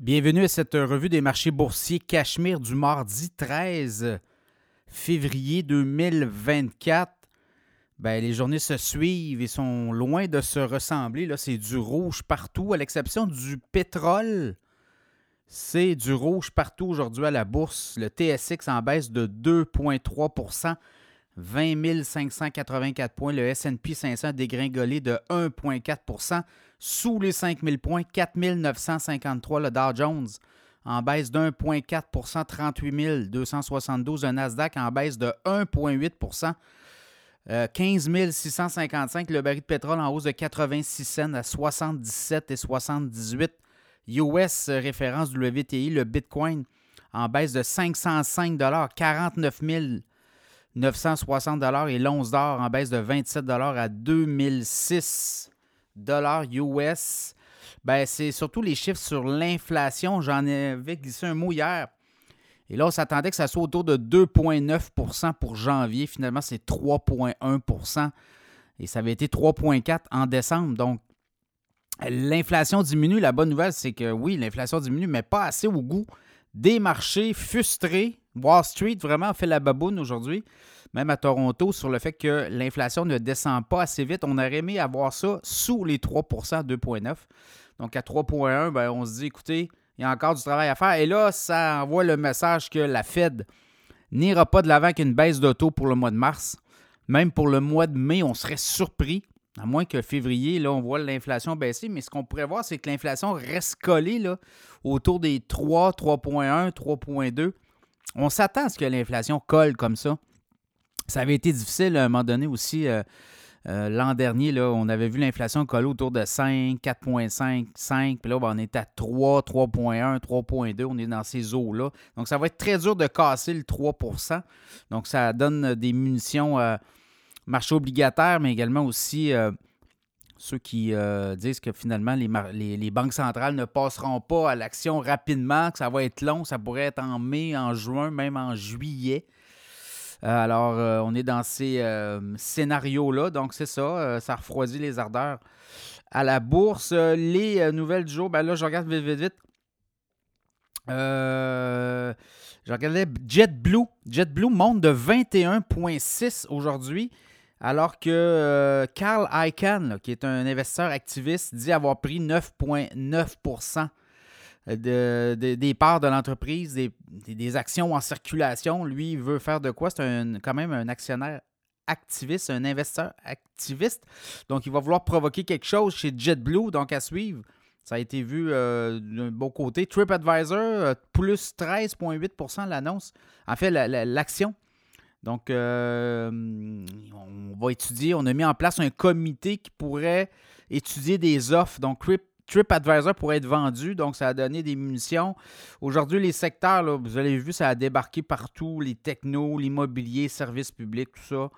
Bienvenue à cette revue des marchés boursiers Cachemire du mardi 13 février 2024. Ben, les journées se suivent et sont loin de se ressembler. C'est du rouge partout, à l'exception du pétrole. C'est du rouge partout aujourd'hui à la bourse. Le TSX en baisse de 2,3 20 584 points. Le SP 500 dégringolé de 1,4% sous les 5000 points, 4953 le Dow Jones en baisse de 1,4% 38 272 le Nasdaq en baisse de 1,8% 15 655 le baril de pétrole en hausse de 86 cents à 77 et 78 US référence du WTI le Bitcoin en baisse de 505 49 960 et l'once d'or en baisse de 27 à 2006 dollars US, ben, c'est surtout les chiffres sur l'inflation. J'en avais glissé un mot hier. Et là, on s'attendait que ça soit autour de 2,9% pour janvier. Finalement, c'est 3,1% Et ça avait été 3,4 en décembre. Donc, l'inflation diminue. La bonne nouvelle, c'est que oui, l'inflation diminue, mais pas assez au goût des marchés frustrés. Wall Street vraiment fait la baboune aujourd'hui même à Toronto, sur le fait que l'inflation ne descend pas assez vite. On aurait aimé avoir ça sous les 3% 2,9 Donc à 3,1, ben, on se dit, écoutez, il y a encore du travail à faire. Et là, ça envoie le message que la Fed n'ira pas de l'avant qu'une baisse de taux pour le mois de mars. Même pour le mois de mai, on serait surpris, à moins que février, là, on voit l'inflation baisser. Mais ce qu'on pourrait voir, c'est que l'inflation reste collée là, autour des 3, 3,1, 3,2. On s'attend à ce que l'inflation colle comme ça. Ça avait été difficile à un moment donné aussi. Euh, euh, l'an dernier, là, on avait vu l'inflation coller autour de 5, 4,5, 5. Puis là, ben, on est à 3, 3,1, 3,2. On est dans ces eaux-là. Donc, ça va être très dur de casser le 3% Donc, ça donne des munitions euh, marché obligataire, mais également aussi ceux qui disent que finalement, les, banques centrales ne passeront pas à l'action rapidement, que ça va être long. Ça pourrait être en mai, en juin, même en juillet. Euh, alors, euh, on est dans ces euh, scénarios-là. Donc, c'est ça. ça refroidit les ardeurs à la bourse. les nouvelles du jour, ben là, je regarde vite, vite, vite. je regardais JetBlue. JetBlue monte de 21,6 aujourd'hui, alors que Carl Icahn, qui est un investisseur activiste, dit avoir pris 9,9% des parts de l'entreprise, des, actions en circulation. Lui, il veut faire de quoi? C'est quand même un actionnaire activiste, un investisseur activiste. Donc, il va vouloir provoquer quelque chose chez JetBlue, donc à suivre. Ça a été vu euh, d'un bon côté. TripAdvisor, euh, plus 13,8% l'annonce. En fait, l'action. Donc, euh, on va étudier. On a mis en place un comité qui pourrait étudier des offres. Donc, TripAdvisor pourrait être vendu, donc ça a donné des munitions. Aujourd'hui, les secteurs, vous avez vu, ça a débarqué partout, les technos, l'immobilier, services publics, tout ça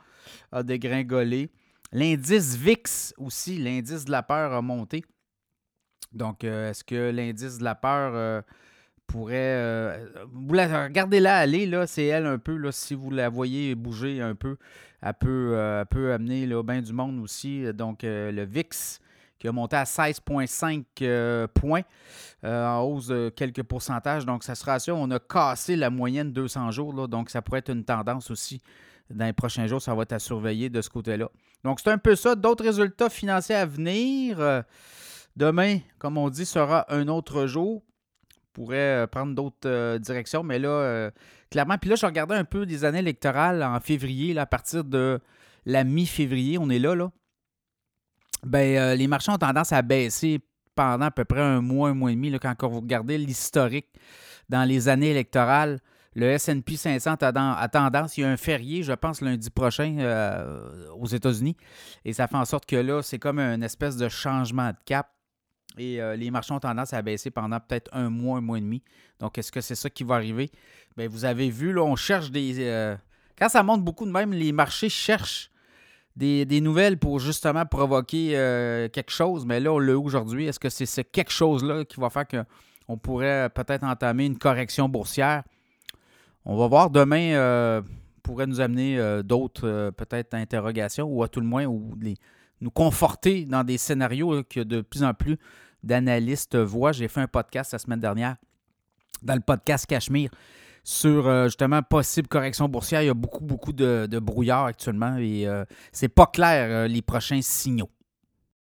a dégringolé. L'indice VIX aussi, l'indice de la peur a monté. Donc, euh, est-ce que l'indice de la peur euh, pourrait... Euh, regardez-la aller, là, c'est elle un peu, là, si vous la voyez bouger un peu, elle peut, peut amener là, bien du monde aussi. Donc, le VIX qui a monté à 16,5 euh, points euh, en hausse de quelques pourcentages. Donc, ça sera sûr. On a cassé la moyenne 200 jours. donc, ça pourrait être une tendance aussi dans les prochains jours. Ça va être à surveiller de ce côté-là. Donc, c'est un peu ça. D'autres résultats financiers à venir. Euh, demain, comme on dit, sera un autre jour. Pourrait prendre d'autres directions. Mais là, clairement, puis là, je regardais un peu des années électorales en février, à partir de la mi-février. On est là, là ben, euh, les marchés ont tendance à baisser pendant à peu près un mois, un mois et demi. Là, quand vous regardez l'historique dans les années électorales, le SP 500 a, tendance, il y a un férié, je pense, lundi prochain euh, aux États-Unis. Et ça fait en sorte que là, c'est comme une espèce de changement de cap. Et euh, les marchés ont tendance à baisser pendant peut-être un mois, un mois et demi. Donc, est-ce que c'est ça qui va arriver? Bien, vous avez vu, là, on cherche des. quand ça monte beaucoup de même, les marchés cherchent des, nouvelles pour justement provoquer euh, quelque chose, mais là, on l'a aujourd'hui. Est-ce que c'est ce quelque chose-là qui va faire qu'on pourrait peut-être entamer une correction boursière? On va voir demain, euh, pourrait nous amener euh, d'autres peut-être interrogations ou à tout le moins ou nous conforter dans des scénarios qui de plus en plus d'analystes voient. J'ai fait un podcast la semaine dernière, dans le podcast Cachemire, sur euh, justement possible correction boursière. Il y a beaucoup, beaucoup de, brouillard actuellement et c'est pas clair les prochains signaux.